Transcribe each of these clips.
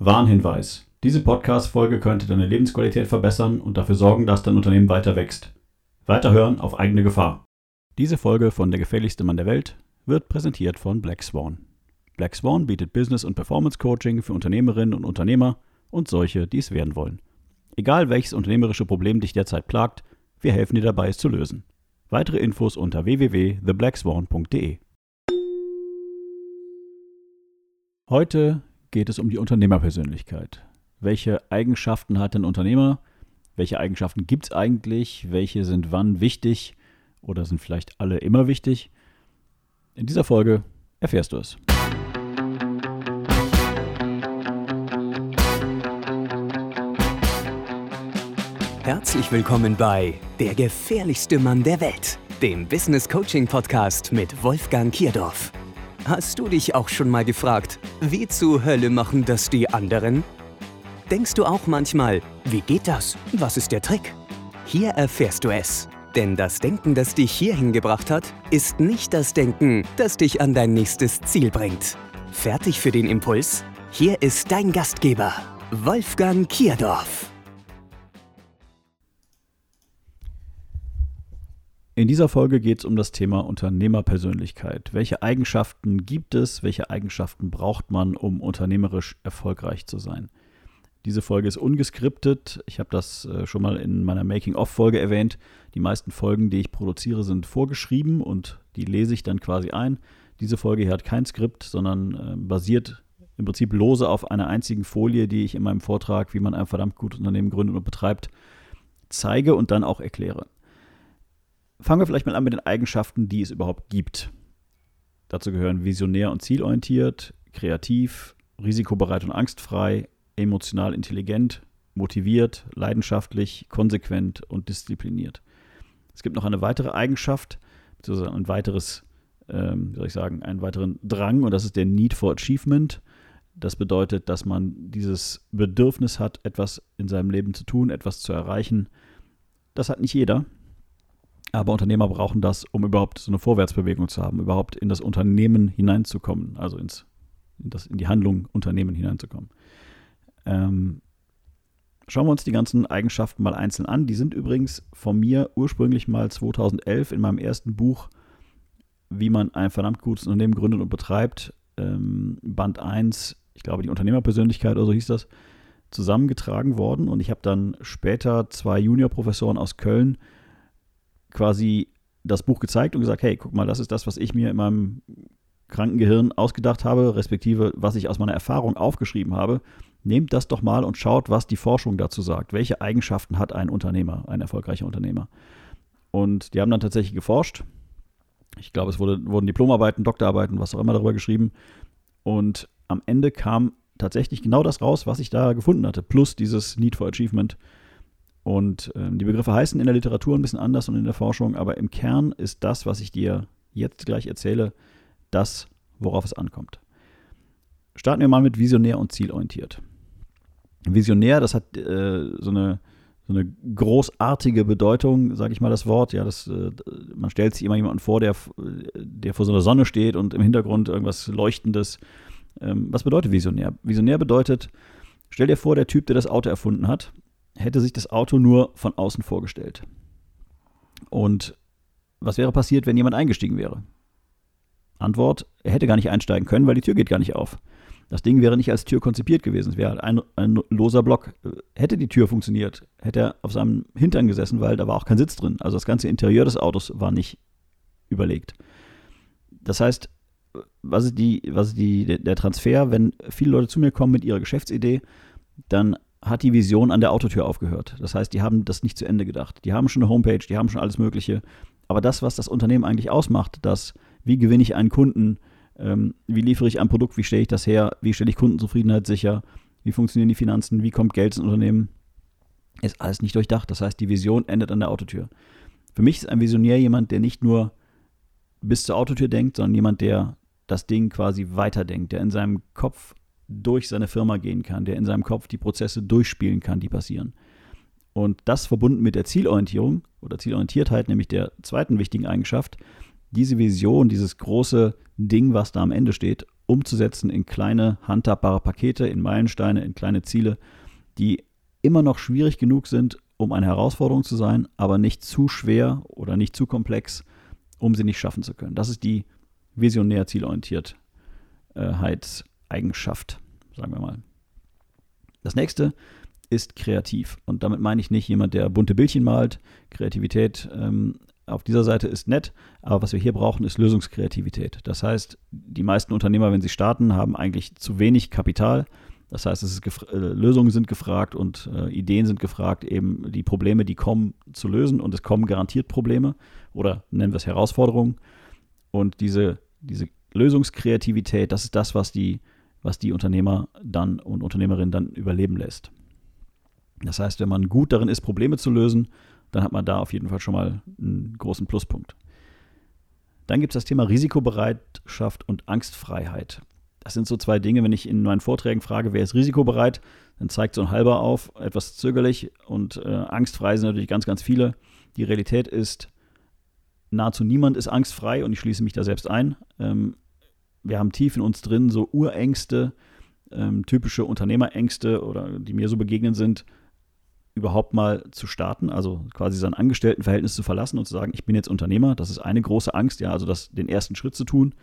Warnhinweis. Diese Podcast-Folge könnte deine Lebensqualität verbessern und dafür sorgen, dass dein Unternehmen weiter wächst. Weiterhören auf eigene Gefahr. Diese Folge von Der gefährlichste Mann der Welt wird präsentiert von Black Swan. Black Swan bietet Business- und Performance-Coaching für Unternehmerinnen und Unternehmer und solche, die es werden wollen. Egal welches unternehmerische Problem dich derzeit plagt, wir helfen dir dabei, es zu lösen. Weitere Infos unter www.theblackswan.de. Heute geht es um die Unternehmerpersönlichkeit. Welche Eigenschaften hat ein Unternehmer? Welche Eigenschaften gibt es eigentlich? Welche sind wann wichtig oder sind vielleicht alle immer wichtig? In dieser Folge erfährst du es. Herzlich willkommen bei Der gefährlichste Mann der Welt, dem Business Coaching Podcast mit Wolfgang Kierdorf. Hast du dich auch schon mal gefragt, wie zur Hölle machen das die anderen? Denkst du auch manchmal, wie geht das? Was ist der Trick? Hier erfährst du es. Denn das Denken, das dich hierhin gebracht hat, ist nicht das Denken, das dich an dein nächstes Ziel bringt. Fertig für den Impuls? Hier ist dein Gastgeber, Wolfgang Kierdorf. In dieser Folge geht es um das Thema Unternehmerpersönlichkeit. Welche Eigenschaften gibt es? Welche Eigenschaften braucht man, um unternehmerisch erfolgreich zu sein? Diese Folge ist ungeskriptet. Ich habe das äh, schon mal in meiner Making-of-Folge erwähnt. Die meisten Folgen, die ich produziere, sind vorgeschrieben und die lese ich dann quasi ein. Diese Folge hier hat kein Skript, sondern äh, basiert im Prinzip lose auf einer einzigen Folie, die ich in meinem Vortrag, wie man ein verdammt gutes Unternehmen gründet und betreibt, zeige und dann auch erkläre. Fangen wir vielleicht mal an mit den Eigenschaften, die es überhaupt gibt. Dazu gehören visionär und zielorientiert, kreativ, risikobereit und angstfrei, emotional intelligent, motiviert, leidenschaftlich, konsequent und diszipliniert. Es gibt noch eine weitere Eigenschaft, beziehungsweise ein weiteres, ähm, wie soll ich sagen, einen weiteren Drang und das ist der Need for Achievement. Das bedeutet, dass man dieses Bedürfnis hat, etwas in seinem Leben zu tun, etwas zu erreichen. Das hat nicht jeder. Aber Unternehmer brauchen das, um überhaupt so eine Vorwärtsbewegung zu haben, überhaupt in das Unternehmen hineinzukommen, also ins, in, das, in die Handlung Unternehmen hineinzukommen. Ähm, schauen wir uns die ganzen Eigenschaften mal einzeln an. Die sind übrigens von mir ursprünglich mal 2011 in meinem ersten Buch, wie man ein verdammt gutes Unternehmen gründet und betreibt, ähm, Band 1, ich glaube die Unternehmerpersönlichkeit oder so hieß das, zusammengetragen worden. Und ich habe dann später zwei Juniorprofessoren aus Köln quasi das Buch gezeigt und gesagt, hey, guck mal, das ist das, was ich mir in meinem kranken Gehirn ausgedacht habe, respektive was ich aus meiner Erfahrung aufgeschrieben habe. Nehmt das doch mal und schaut, was die Forschung dazu sagt. Welche Eigenschaften hat ein Unternehmer, ein erfolgreicher Unternehmer? Und die haben dann tatsächlich geforscht. Ich glaube, es wurde, wurden Diplomarbeiten, Doktorarbeiten, was auch immer darüber geschrieben. Und am Ende kam tatsächlich genau das raus, was ich da gefunden hatte, plus dieses Need for Achievement. Und äh, die Begriffe heißen in der Literatur ein bisschen anders und in der Forschung, aber im Kern ist das, was ich dir jetzt gleich erzähle, das, worauf es ankommt. Starten wir mal mit visionär und zielorientiert. Visionär, das hat äh, so, eine, so eine großartige Bedeutung, sage ich mal das Wort. Ja, das, äh, man stellt sich immer jemanden vor, der, der vor so einer Sonne steht und im Hintergrund irgendwas Leuchtendes. Ähm, was bedeutet visionär? Visionär bedeutet, stell dir vor, der Typ, der das Auto erfunden hat, hätte sich das Auto nur von außen vorgestellt. Und was wäre passiert, wenn jemand eingestiegen wäre? Antwort, er hätte gar nicht einsteigen können, weil die Tür geht gar nicht auf. Das Ding wäre nicht als Tür konzipiert gewesen. Es wäre ein, ein loser Block. Hätte die Tür funktioniert, hätte er auf seinem Hintern gesessen, weil da war auch kein Sitz drin. Also das ganze Interieur des Autos war nicht überlegt. Das heißt, was ist, die, was ist die, der Transfer? Wenn viele Leute zu mir kommen mit ihrer Geschäftsidee, dann hat die Vision an der Autotür aufgehört. Das heißt, die haben das nicht zu Ende gedacht. Die haben schon eine Homepage, die haben schon alles Mögliche. Aber das, was das Unternehmen eigentlich ausmacht, das, wie gewinne ich einen Kunden, ähm, wie liefere ich ein Produkt, wie stelle ich das her, wie stelle ich Kundenzufriedenheit sicher, wie funktionieren die Finanzen, wie kommt Geld ins Unternehmen, ist alles nicht durchdacht. Das heißt, die Vision endet an der Autotür. Für mich ist ein Visionär jemand, der nicht nur bis zur Autotür denkt, sondern jemand, der das Ding quasi weiterdenkt, der in seinem Kopf durch seine Firma gehen kann, der in seinem Kopf die Prozesse durchspielen kann, die passieren. Und das verbunden mit der Zielorientierung oder Zielorientiertheit, nämlich der zweiten wichtigen Eigenschaft, diese Vision, dieses große Ding, was da am Ende steht, umzusetzen in kleine, handhabbare Pakete, in Meilensteine, in kleine Ziele, die immer noch schwierig genug sind, um eine Herausforderung zu sein, aber nicht zu schwer oder nicht zu komplex, um sie nicht schaffen zu können. Das ist die visionär Zielorientiertheitseigenschaft, sagen wir mal. Das nächste ist kreativ. Und damit meine ich nicht jemand, der bunte Bildchen malt. Kreativität ähm, auf dieser Seite ist nett, aber was wir hier brauchen, ist Lösungskreativität. Das heißt, die meisten Unternehmer, wenn sie starten, haben eigentlich zu wenig Kapital. Das heißt, äh, Lösungen sind gefragt und äh, Ideen sind gefragt, eben die Probleme, die kommen, zu lösen. Und es kommen garantiert Probleme oder nennen wir es Herausforderungen. Und diese, diese Lösungskreativität, das ist das, was die, was die Unternehmer dann und Unternehmerinnen dann überleben lässt. Das heißt, wenn man gut darin ist, Probleme zu lösen, dann hat man da auf jeden Fall schon mal einen großen Pluspunkt. Dann gibt es das Thema Risikobereitschaft und Angstfreiheit. Das sind so zwei Dinge, wenn ich in meinen Vorträgen frage, wer ist risikobereit, dann zeigt so ein halber auf, etwas zögerlich und äh, angstfrei sind natürlich ganz, ganz viele. Die Realität ist, nahezu niemand ist angstfrei und ich schließe mich da selbst ein. Ähm, wir haben tief in uns drin so Urängste, ähm, typische Unternehmerängste oder die mir so begegnen sind, überhaupt mal zu starten, also quasi sein Angestelltenverhältnis zu verlassen und zu sagen, ich bin jetzt Unternehmer, das ist eine große Angst, ja, also das, den ersten Schritt zu tun.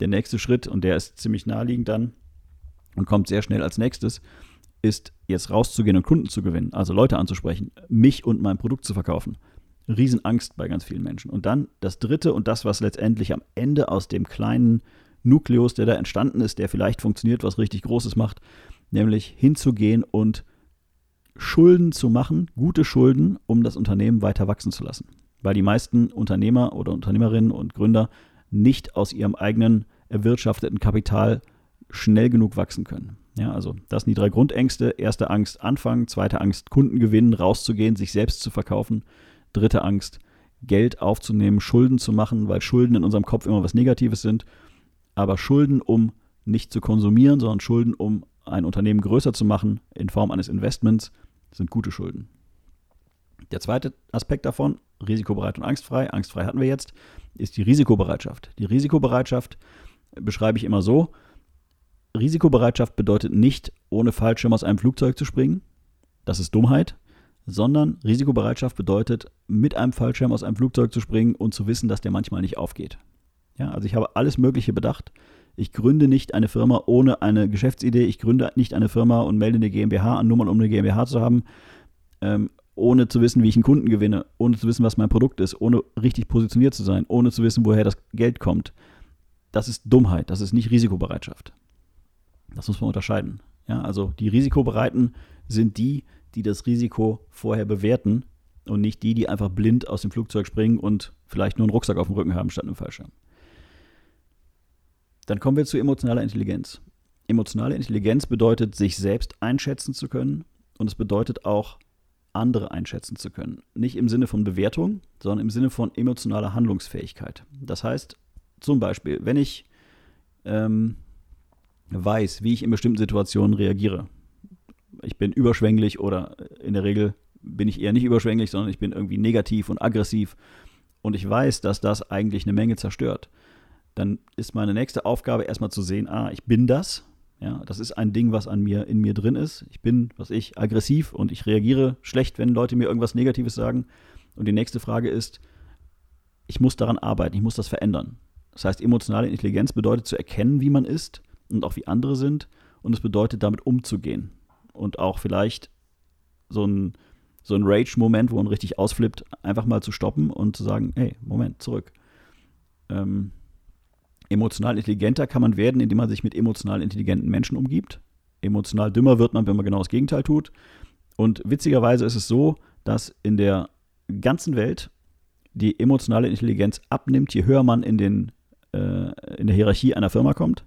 Der nächste Schritt, und der ist ziemlich naheliegend dann und kommt sehr schnell als nächstes, ist jetzt rauszugehen und Kunden zu gewinnen, also Leute anzusprechen, mich und mein Produkt zu verkaufen. Riesenangst bei ganz vielen Menschen. Und dann das dritte und das, was letztendlich am Ende aus dem kleinen Nukleus, der da entstanden ist, der vielleicht funktioniert, was richtig Großes macht, nämlich hinzugehen und Schulden zu machen, gute Schulden, um das Unternehmen weiter wachsen zu lassen. Weil die meisten Unternehmer oder Unternehmerinnen und Gründer nicht aus ihrem eigenen erwirtschafteten Kapital schnell genug wachsen können. Ja, also das sind die drei Grundängste. Erste Angst, anfangen. Zweite Angst, Kunden gewinnen, rauszugehen, sich selbst zu verkaufen. Dritte Angst, Geld aufzunehmen, Schulden zu machen, weil Schulden in unserem Kopf immer was Negatives sind. Aber Schulden, um nicht zu konsumieren, sondern Schulden, um ein Unternehmen größer zu machen in Form eines Investments, sind gute Schulden. Der zweite Aspekt davon, risikobereit und angstfrei, angstfrei hatten wir jetzt, ist die Risikobereitschaft. Die Risikobereitschaft beschreibe ich immer so, Risikobereitschaft bedeutet nicht, ohne Fallschirm aus einem Flugzeug zu springen, das ist Dummheit, sondern Risikobereitschaft bedeutet, mit einem Fallschirm aus einem Flugzeug zu springen und zu wissen, dass der manchmal nicht aufgeht. Ja, also ich habe alles Mögliche bedacht. Ich gründe nicht eine Firma ohne eine Geschäftsidee. Ich gründe nicht eine Firma und melde eine GmbH an, nur mal um eine GmbH zu haben, ähm, ohne zu wissen, wie ich einen Kunden gewinne, ohne zu wissen, was mein Produkt ist, ohne richtig positioniert zu sein, ohne zu wissen, woher das Geld kommt. Das ist Dummheit, das ist nicht Risikobereitschaft. Das muss man unterscheiden. Ja, also die Risikobereiten sind die, die das Risiko vorher bewerten und nicht die, die einfach blind aus dem Flugzeug springen und vielleicht nur einen Rucksack auf dem Rücken haben statt einem Fallschirm. Dann kommen wir zu emotionaler Intelligenz. Emotionale Intelligenz bedeutet, sich selbst einschätzen zu können und es bedeutet auch, andere einschätzen zu können. Nicht im Sinne von Bewertung, sondern im Sinne von emotionaler Handlungsfähigkeit. Das heißt, zum Beispiel, wenn ich ähm, weiß, wie ich in bestimmten Situationen reagiere, ich bin überschwänglich oder in der Regel bin ich eher nicht überschwänglich, sondern ich bin irgendwie negativ und aggressiv und ich weiß, dass das eigentlich eine Menge zerstört dann ist meine nächste Aufgabe erstmal zu sehen, ah, ich bin das. Ja, das ist ein Ding, was an mir, in mir drin ist. Ich bin, was ich, aggressiv und ich reagiere schlecht, wenn Leute mir irgendwas Negatives sagen. Und die nächste Frage ist, ich muss daran arbeiten, ich muss das verändern. Das heißt, emotionale Intelligenz bedeutet zu erkennen, wie man ist und auch wie andere sind. Und es bedeutet, damit umzugehen. Und auch vielleicht so ein, so ein Rage-Moment, wo man richtig ausflippt, einfach mal zu stoppen und zu sagen, hey, Moment, zurück. Ähm, Emotional intelligenter kann man werden, indem man sich mit emotional intelligenten Menschen umgibt. Emotional dümmer wird man, wenn man genau das Gegenteil tut. Und witzigerweise ist es so, dass in der ganzen Welt die emotionale Intelligenz abnimmt, je höher man in, den, äh, in der Hierarchie einer Firma kommt.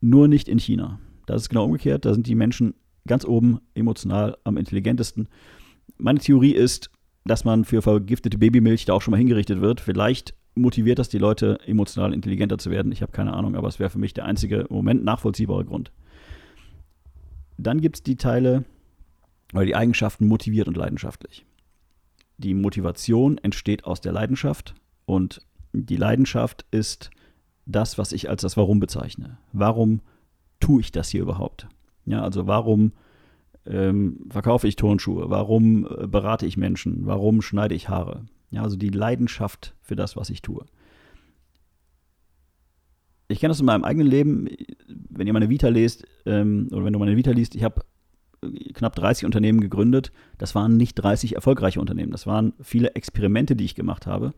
Nur nicht in China. Das ist genau umgekehrt. Da sind die Menschen ganz oben emotional am intelligentesten. Meine Theorie ist, dass man für vergiftete Babymilch da auch schon mal hingerichtet wird. Vielleicht motiviert das die Leute, emotional intelligenter zu werden? Ich habe keine Ahnung, aber es wäre für mich der einzige im Moment nachvollziehbare Grund. Dann gibt es die Teile, oder die Eigenschaften motiviert und leidenschaftlich. Die Motivation entsteht aus der Leidenschaft und die Leidenschaft ist das, was ich als das Warum bezeichne. Warum tue ich das hier überhaupt? Ja, also warum ähm, verkaufe ich Turnschuhe? Warum äh, berate ich Menschen? Warum schneide ich Haare? Ja, also die Leidenschaft für das, was ich tue. Ich kenne das in meinem eigenen Leben, wenn ihr meine Vita lest, ähm, oder wenn du meine Vita liest, ich habe äh, knapp 30 Unternehmen gegründet. Das waren nicht 30 erfolgreiche Unternehmen. Das waren viele Experimente, die ich gemacht habe.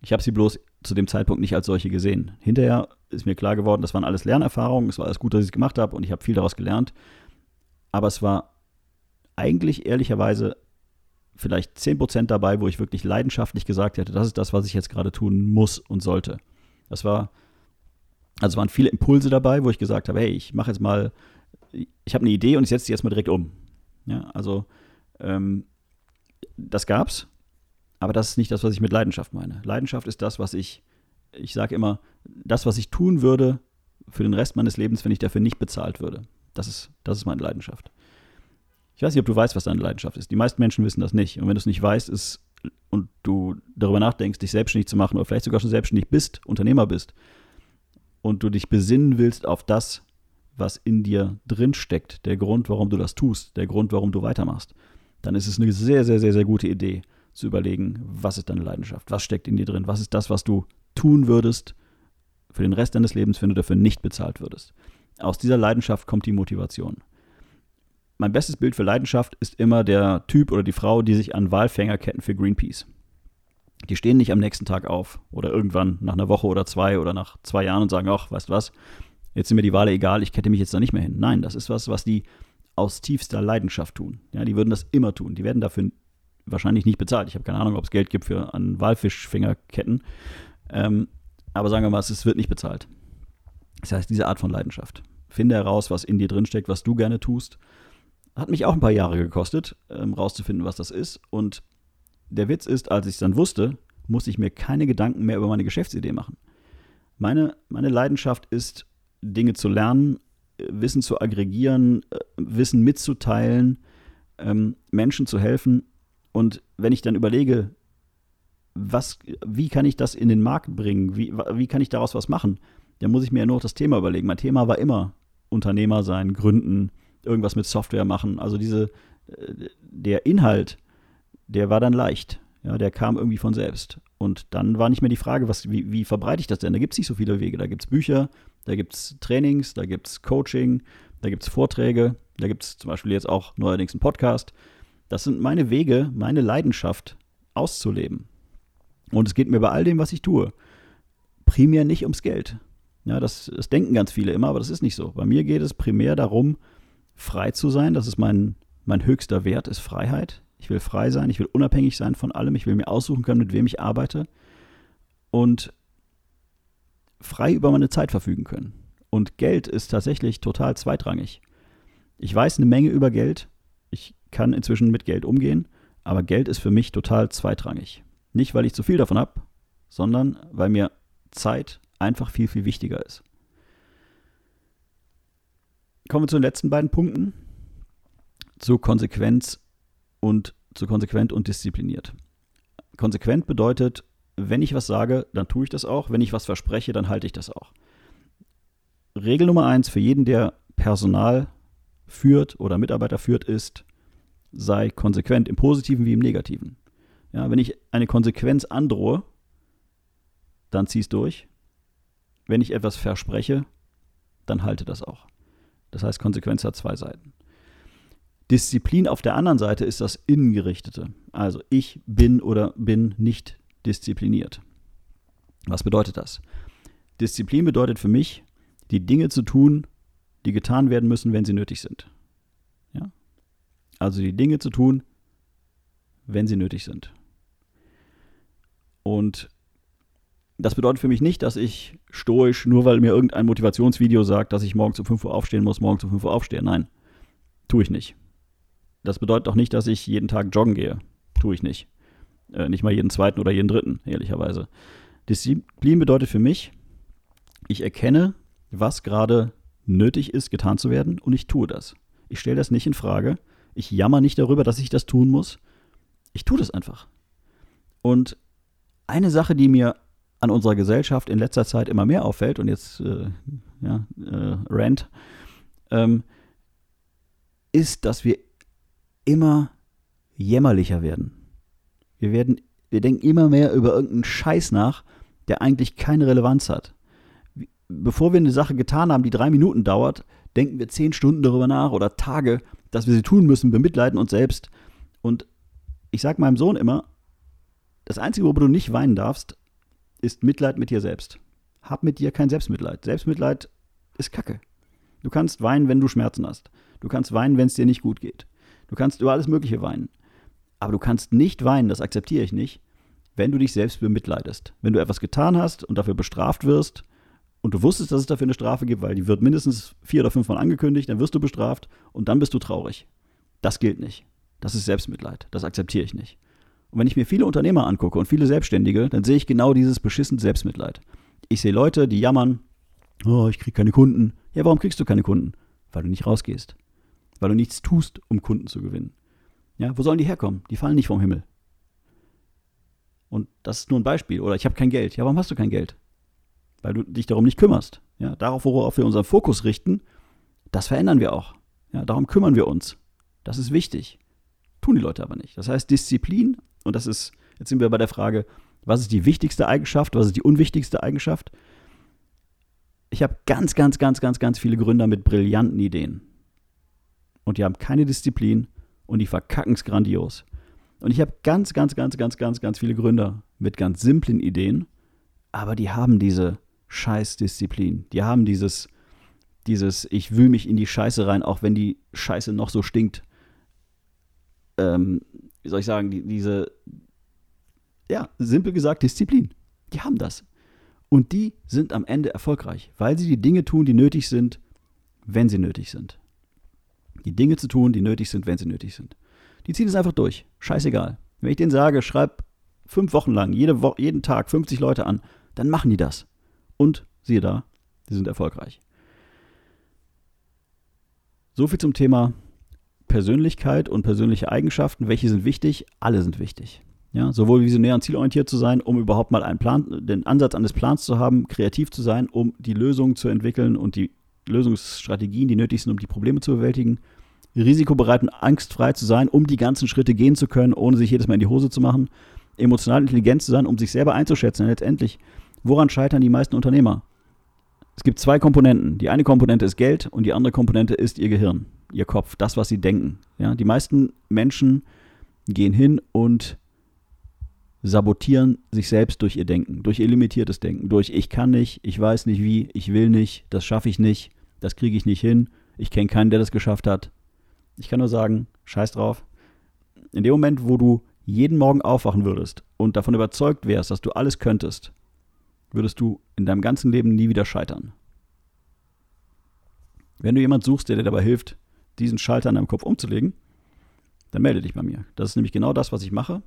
Ich habe sie bloß zu dem Zeitpunkt nicht als solche gesehen. Hinterher ist mir klar geworden, das waren alles Lernerfahrungen, es war alles gut, dass ich es gemacht habe und ich habe viel daraus gelernt. Aber es war eigentlich ehrlicherweise vielleicht 10% dabei, wo ich wirklich leidenschaftlich gesagt hätte, das ist das, was ich jetzt gerade tun muss und sollte. Das war, also waren viele Impulse dabei, wo ich gesagt habe, hey, ich mache jetzt mal, ich habe eine Idee und ich setze die jetzt mal direkt um. Ja, also ähm, das gab's aber das ist nicht das, was ich mit Leidenschaft meine. Leidenschaft ist das, was ich, ich sage immer, das, was ich tun würde für den Rest meines Lebens, wenn ich dafür nicht bezahlt würde. Das ist, das ist meine Leidenschaft. Ich weiß nicht, ob du weißt, was deine Leidenschaft ist. Die meisten Menschen wissen das nicht. Und wenn du es nicht weißt ist, und du darüber nachdenkst, dich selbstständig zu machen oder vielleicht sogar schon selbstständig bist, Unternehmer bist, und du dich besinnen willst auf das, was in dir drin steckt, der Grund, warum du das tust, der Grund, warum du weitermachst, dann ist es eine sehr, sehr, sehr, sehr gute Idee, zu überlegen, was ist deine Leidenschaft, was steckt in dir drin, was ist das, was du tun würdest für den Rest deines Lebens, wenn du dafür nicht bezahlt würdest. Aus dieser Leidenschaft kommt die Motivation. Mein bestes Bild für Leidenschaft ist immer der Typ oder die Frau, die sich an Walfängerketten für Greenpeace. Die stehen nicht am nächsten Tag auf oder irgendwann nach einer Woche oder zwei oder nach zwei Jahren und sagen, ach, weißt du was, jetzt sind mir die Wale egal, ich kette mich jetzt da nicht mehr hin. Nein, das ist was, was die aus tiefster Leidenschaft tun. Ja, die würden das immer tun. Die werden dafür wahrscheinlich nicht bezahlt. Ich habe keine Ahnung, ob es Geld gibt für an Walfischfingerketten. Ähm, aber sagen wir mal, es wird nicht bezahlt. Das heißt, diese Art von Leidenschaft. Finde heraus, was in dir drinsteckt, was du gerne tust. Hat mich auch ein paar Jahre gekostet, ähm, rauszufinden, was das ist. Und der Witz ist, als ich es dann wusste, musste ich mir keine Gedanken mehr über meine Geschäftsidee machen. Meine, meine Leidenschaft ist, Dinge zu lernen, äh, Wissen zu aggregieren, äh, Wissen mitzuteilen, ähm, Menschen zu helfen und wenn ich dann überlege, was, wie kann ich das in den Markt bringen, wie, wie kann ich daraus was machen, dann muss ich mir ja nur das Thema überlegen. Mein Thema war immer Unternehmer sein, gründen, irgendwas mit Software machen. Also diese, äh, der Inhalt, der war dann leicht. Ja, der kam irgendwie von selbst. Und dann war nicht mehr die Frage, was, wie, wie verbreite ich das denn? Da gibt es nicht so viele Wege. Da gibt es Bücher, da gibt es Trainings, da gibt es Coaching, da gibt es Vorträge, da gibt es zum Beispiel jetzt auch neuerdings einen Podcast. Das sind meine Wege, meine Leidenschaft auszuleben. Und es geht mir bei all dem, was ich tue, primär nicht ums Geld. Ja, das, das denken ganz viele immer, aber das ist nicht so. Bei mir geht es primär darum, frei zu sein. Das ist mein, mein höchster Wert, ist Freiheit. Ich will frei sein, ich will unabhängig sein von allem, ich will mir aussuchen können, mit wem ich arbeite und frei über meine Zeit verfügen können. Und Geld ist tatsächlich total zweitrangig. Ich weiß eine Menge über Geld, ich kann inzwischen mit Geld umgehen, aber Geld ist für mich total zweitrangig. Nicht, weil ich zu viel davon habe, sondern weil mir Zeit einfach viel, viel wichtiger ist. Kommen wir zu den letzten beiden Punkten. Zu Konsequenz und zu konsequent und diszipliniert. Konsequent bedeutet, wenn ich was sage, dann tue ich das auch. Wenn ich was verspreche, dann halte ich das auch. Regel Nummer eins für jeden, der Personal führt oder Mitarbeiter führt, ist, sei konsequent im Positiven wie im Negativen. Ja, wenn ich eine Konsequenz androhe, dann zieh es durch. Wenn ich etwas verspreche, dann halte das auch. Das heißt, Konsequenz hat zwei Seiten. Disziplin auf der anderen Seite ist das Innengerichtete. Also ich bin oder bin nicht diszipliniert. Was bedeutet das? Disziplin bedeutet für mich, die Dinge zu tun, die getan werden müssen, wenn sie nötig sind. Also die Dinge zu tun, wenn sie nötig sind. Und das bedeutet für mich nicht, dass ich stoisch, nur weil mir irgendein Motivationsvideo sagt, dass ich morgens um 5 Uhr aufstehen muss, morgens um 5 Uhr aufstehe. Nein, tue ich nicht. Das bedeutet auch nicht, dass ich jeden Tag joggen gehe. Tue ich nicht. Äh, nicht mal jeden zweiten oder jeden dritten, ehrlicherweise. Disziplin bedeutet für mich, ich erkenne, was gerade nötig ist, getan zu werden, und ich tue das. Ich stelle das nicht in Frage, ich jammer nicht darüber, dass ich das tun muss. Ich tue das einfach. Und eine Sache, die mir an unserer Gesellschaft in letzter Zeit immer mehr auffällt, und jetzt äh, ja, äh, Rant, ähm, ist, dass wir immer jämmerlicher werden. Wir werden, wir denken immer mehr über irgendeinen Scheiß nach, der eigentlich keine Relevanz hat. Bevor wir eine Sache getan haben, die drei Minuten dauert, denken wir zehn Stunden darüber nach oder Tage, dass wir sie tun müssen, bemitleiden uns selbst. Und ich sage meinem Sohn immer, das Einzige, worüber du nicht weinen darfst, ist Mitleid mit dir selbst. Hab mit dir kein Selbstmitleid. Selbstmitleid ist Kacke. Du kannst weinen, wenn du Schmerzen hast. Du kannst weinen, wenn es dir nicht gut geht. Du kannst über alles Mögliche weinen. Aber du kannst nicht weinen, das akzeptiere ich nicht, wenn du dich selbst bemitleidest. Wenn du etwas getan hast und dafür bestraft wirst und du wusstest, dass es dafür eine Strafe gibt, weil die wird mindestens vier oder fünfmal angekündigt, dann wirst du bestraft und dann bist du traurig. Das gilt nicht. Das ist Selbstmitleid. Das akzeptiere ich nicht. Und wenn ich mir viele Unternehmer angucke und viele Selbstständige, dann sehe ich genau dieses beschissene Selbstmitleid. Ich sehe Leute, die jammern, oh, ich kriege keine Kunden. Ja, warum kriegst du keine Kunden? Weil du nicht rausgehst. Weil du nichts tust, um Kunden zu gewinnen. Ja, wo sollen die herkommen? Die fallen nicht vom Himmel. Und das ist nur ein Beispiel. Oder ich habe kein Geld. Ja, warum hast du kein Geld? Weil du dich darum nicht kümmerst. Ja, darauf, worauf wir unseren Fokus richten, das verändern wir auch. Ja, darum kümmern wir uns. Das ist wichtig. Tun die Leute aber nicht. Das heißt, Disziplin, und das ist, jetzt sind wir bei der Frage, was ist die wichtigste Eigenschaft, was ist die unwichtigste Eigenschaft? Ich habe ganz, ganz, ganz, ganz, ganz viele Gründer mit brillanten Ideen. Und die haben keine Disziplin und die verkacken es grandios. Und ich habe ganz, ganz, ganz, ganz, ganz, ganz viele Gründer mit ganz simplen Ideen, aber die haben diese Scheißdisziplin. Die haben dieses, dieses, ich wühle mich in die Scheiße rein, auch wenn die Scheiße noch so stinkt. Ähm, wie soll ich sagen, die, diese, ja, simpel gesagt, Disziplin. Die haben das. Und die sind am Ende erfolgreich, weil sie die Dinge tun, die nötig sind, wenn sie nötig sind die Dinge zu tun, die nötig sind, wenn sie nötig sind. Die ziehen es einfach durch. Scheißegal. Wenn ich denen sage, schreib fünf Wochen lang, jede Wo jeden Tag 50 Leute an, dann machen die das. Und siehe da, die sind erfolgreich. So viel zum Thema Persönlichkeit und persönliche Eigenschaften. Welche sind wichtig? Alle sind wichtig. Ja, sowohl visionär und zielorientiert zu sein, um überhaupt mal einen Plan, den Ansatz eines Plans zu haben, kreativ zu sein, um die Lösungen zu entwickeln und die Lösungsstrategien, die nötig sind, um die Probleme zu bewältigen risikobereit und angstfrei zu sein, um die ganzen Schritte gehen zu können, ohne sich jedes Mal in die Hose zu machen, emotional intelligent zu sein, um sich selber einzuschätzen. Und letztendlich, woran scheitern die meisten Unternehmer? Es gibt zwei Komponenten. Die eine Komponente ist Geld und die andere Komponente ist ihr Gehirn, ihr Kopf, das, was sie denken. Ja, die meisten Menschen gehen hin und sabotieren sich selbst durch ihr Denken, durch ihr limitiertes Denken, durch ich kann nicht, ich weiß nicht wie, ich will nicht, das schaffe ich nicht, das kriege ich nicht hin, ich kenne keinen, der das geschafft hat, ich kann nur sagen, scheiß drauf. In dem Moment, wo du jeden Morgen aufwachen würdest und davon überzeugt wärst, dass du alles könntest, würdest du in deinem ganzen Leben nie wieder scheitern. Wenn du jemanden suchst, der dir dabei hilft, diesen Schalter in deinem Kopf umzulegen, dann melde dich bei mir. Das ist nämlich genau das, was ich mache.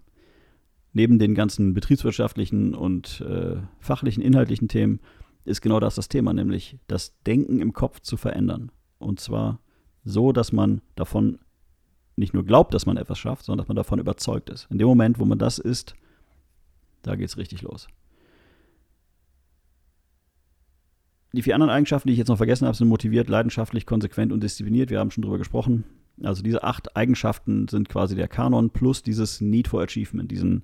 Neben den ganzen betriebswirtschaftlichen und äh, fachlichen, inhaltlichen Themen ist genau das das Thema, nämlich das Denken im Kopf zu verändern. Und zwar so, dass man davon nicht nur glaubt, dass man etwas schafft, sondern dass man davon überzeugt ist. In dem Moment, wo man das ist, da geht es richtig los. Die vier anderen Eigenschaften, die ich jetzt noch vergessen habe, sind motiviert, leidenschaftlich, konsequent und diszipliniert. Wir haben schon drüber gesprochen. Also diese acht Eigenschaften sind quasi der Kanon plus dieses Need for Achievement, diesen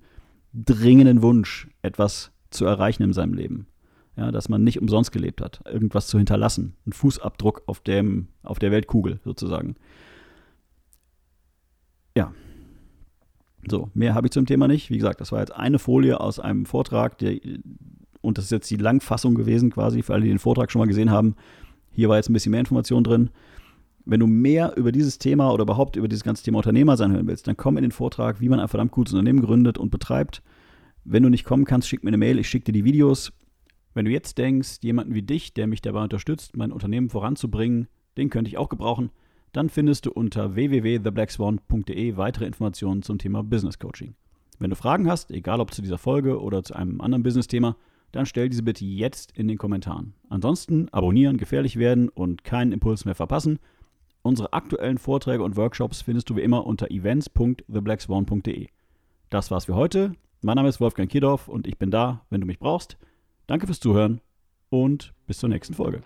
dringenden Wunsch, etwas zu erreichen in seinem Leben ja, dass man nicht umsonst gelebt hat, irgendwas zu hinterlassen, einen Fußabdruck auf, dem, auf der Weltkugel sozusagen. Ja. So, mehr habe ich zum Thema nicht. Wie gesagt, das war jetzt eine Folie aus einem Vortrag, der, und das ist jetzt die Langfassung gewesen quasi, für alle, die den Vortrag schon mal gesehen haben. Hier war jetzt ein bisschen mehr Information drin. Wenn du mehr über dieses Thema oder überhaupt über dieses ganze Thema Unternehmer sein hören willst, dann komm in den Vortrag, wie man ein verdammt gutes Unternehmen gründet und betreibt. Wenn du nicht kommen kannst, schick mir eine Mail, ich schicke dir die Videos. Wenn du jetzt denkst, jemanden wie dich, der mich dabei unterstützt, mein Unternehmen voranzubringen, den könnte ich auch gebrauchen, dann findest du unter www.theblackswan.de weitere Informationen zum Thema Business Coaching. Wenn du Fragen hast, egal ob zu dieser Folge oder zu einem anderen Business-Thema, dann stell diese bitte jetzt in den Kommentaren. Ansonsten abonnieren, gefährlich werden und keinen Impuls mehr verpassen. Unsere aktuellen Vorträge und Workshops findest du wie immer unter events.theblackswan.de. Das war's für heute. Mein Name ist Wolfgang Kiedorf und ich bin da, wenn du mich brauchst. Danke fürs Zuhören und bis zur nächsten Folge.